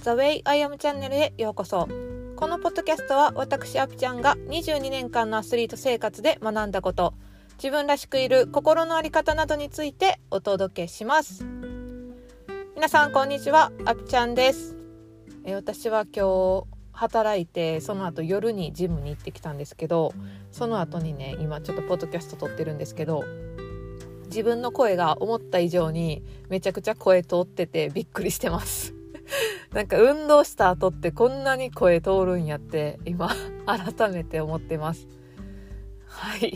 The Way I Am チャンネルへようこそ。このポッドキャストは私アピちゃんが22年間のアスリート生活で学んだこと、自分らしくいる心の在り方などについてお届けします。皆さんこんにちは、アピちゃんです。え私は今日働いてその後夜にジムに行ってきたんですけどその後にね今ちょっとポッドキャスト撮ってるんですけど自分の声が思った以上にめちゃくちゃ声通っててびっくりしてますなんか運動した後ってこんなに声通るんやって今 改めて思ってますはい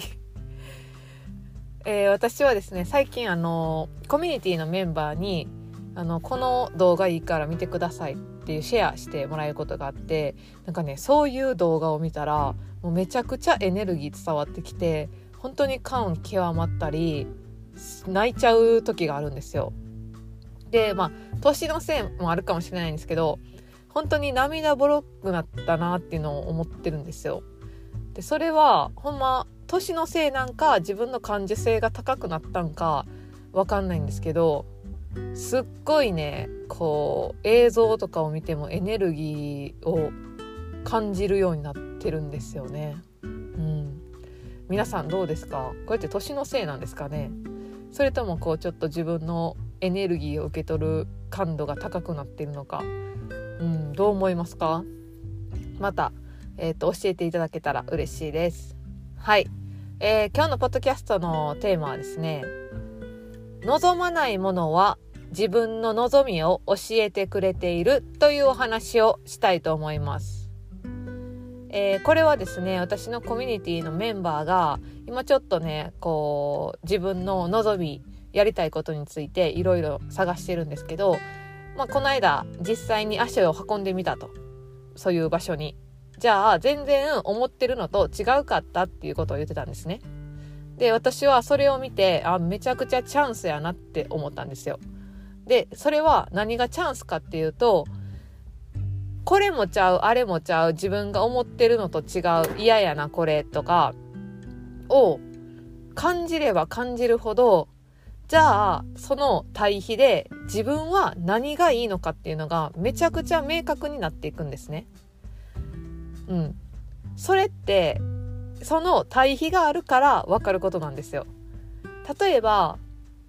えー、私はですね最近あのコミュニティのメンバーにあのこの動画いいから見てくださいっていうシェアしてもらえることがあってなんかねそういう動画を見たらもうめちゃくちゃエネルギー伝わってきて本当に感極まったり泣いちゃう時があるんですよ。でまあ年のせいもあるかもしれないんですけど本当に涙ぼろくなったなっていうのを思ってるんですよ。でそれはほんま年のせいなんか自分の感受性が高くなったんかわかんないんですけどすっごいねこう映像とかを見てもエネルギーを感じるようになってるんですよね。うん、皆さんどうですか？こうやって年のせいなんですかね？それともこうちょっと自分のエネルギーを受け取る感度が高くなってるのか、うん、どう思いますか？また、えーと、教えていただけたら嬉しいです。はい、えー、今日のポッドキャストのテーマはですね望まないものは自分の望みを教えてくれているというお話をしたいと思います。えー、これはですね私のコミュニティのメンバーが今ちょっとねこう自分の望みやりたいことについていろいろ探してるんですけど、まあ、この間実際に足を運んでみたと。そういう場所に。じゃあ全然思ってるのと違うかったっていうことを言ってたんですね。で私はそれを見てあめちゃくちゃチャンスやなって思ったんですよ。でそれは何がチャンスかっていうとこれもちゃうあれもちゃう自分が思ってるのと違う嫌やなこれとかを感じれば感じるほどじゃあその対比で自分は何がいいのかっていうのがめちゃくちゃ明確になっていくんですね。うん。それってその対比があるから分かることなんですよ。例えば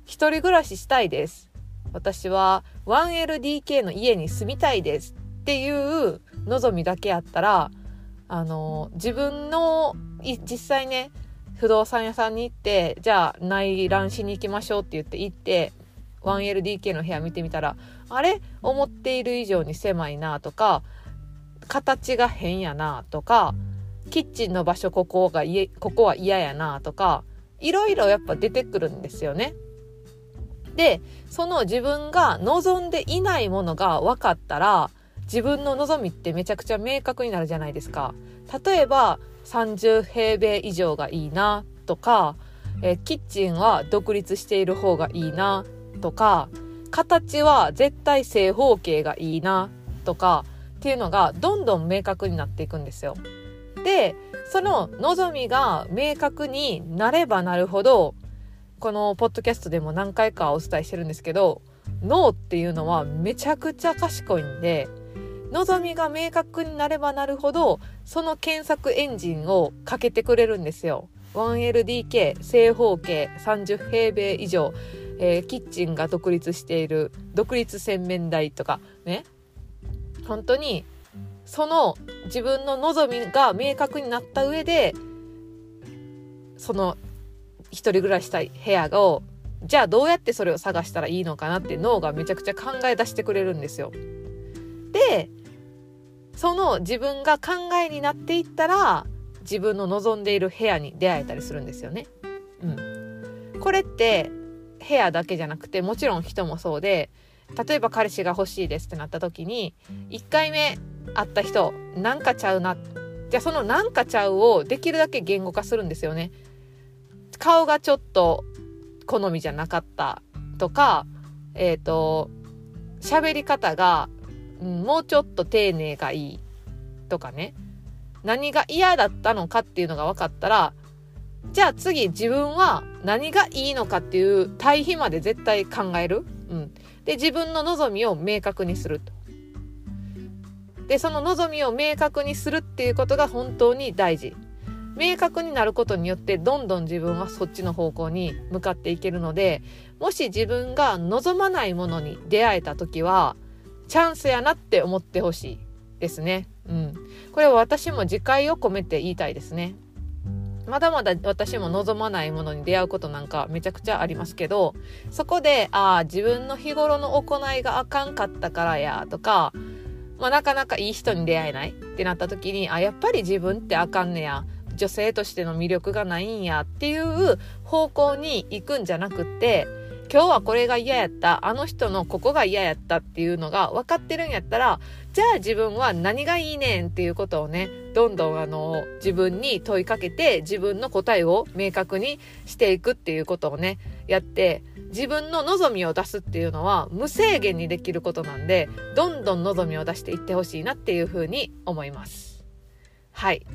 一人暮らししたいです。私は 1LDK の家に住みたいですっていう望みだけやったらあの自分の実際ね不動産屋さんに行ってじゃあ内覧しに行きましょうって言って行って 1LDK の部屋見てみたらあれ？思っている以上に狭いなとか形が変やなとかキッチンの場所ここがここは嫌やなとかいろいろやっぱ出てくるんですよね。でその自分が望んでいないものが分かったら自分の望みってめちゃくちゃ明確になるじゃないですか。例えば30平米以上がいいなとか、えー、キッチンは独立している方がいいなとか形は絶対正方形がいいなとかっていうのがどんどん明確になっていくんですよ。でその望みが明確になればなるほどこのポッドキャストでも何回かお伝えしてるんですけど脳っていうのはめちゃくちゃ賢いんで望みが明確になればなるほどその検索エンジンをかけてくれるんですよ。1LDK 正方形30平米以上、えー、キッチンが独立している独立洗面台とかね本当にその自分の望みが明確になった上でその一人暮らししたい部屋をじゃあどうやってそれを探したらいいのかなって脳がめちゃくちゃ考え出してくれるんですよ。でその自分が考えになっていったら自分の望んでいる部屋に出会えたりするんですよね。うん、これって部屋だけじゃなくてもちろん人もそうで例えば彼氏が欲しいですってなった時に1回目会った人なんかちゃうなじゃあそのなんかちゃうをできるだけ言語化するんですよね。顔がちょっと好みじゃなかったとか、えっ、ー、と、喋り方が、もうちょっと丁寧がいいとかね。何が嫌だったのかっていうのが分かったら、じゃあ次自分は何がいいのかっていう対比まで絶対考える。うん。で、自分の望みを明確にすると。でその望みを明確にするっていうことが本当に大事明確になることによってどんどん自分はそっちの方向に向かっていけるのでもし自分が望まないものに出会えた時はチャンスやなって思ってほしいですね。うん。これは私も自戒を込めて言いたいですね。まだまだ私も望まないものに出会うことなんかめちゃくちゃありますけど、そこで、ああ、自分の日頃の行いがあかんかったからや、とか、まあ、なかなかいい人に出会えないってなった時に、あ、やっぱり自分ってあかんねや。女性としての魅力がないんやっていう方向に行くんじゃなくって、今日はこれが嫌やった、あの人のここが嫌やったっていうのが分かってるんやったら、じゃあ自分は何がいいねんっていうことをね、どんどんあの、自分に問いかけて、自分の答えを明確にしていくっていうことをね、やって、自分の望みを出すっていうのは無制限にできることなんで、どんどん望みを出していってほしいなっていうふうに思います。はい。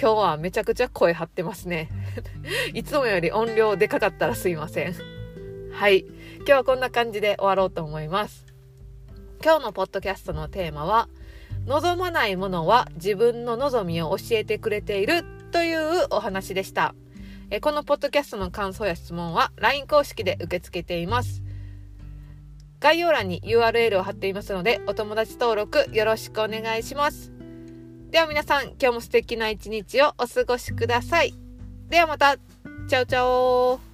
今日はめちゃくちゃ声張ってますね。いつもより音量でかかったらすいません。はい。今日はこんな感じで終わろうと思います。今日のポッドキャストのテーマは、望まないものは自分の望みを教えてくれているというお話でした。えこのポッドキャストの感想や質問は LINE 公式で受け付けています。概要欄に URL を貼っていますので、お友達登録よろしくお願いします。では皆さん、今日も素敵な一日をお過ごしください。ではまた、チャオチャオ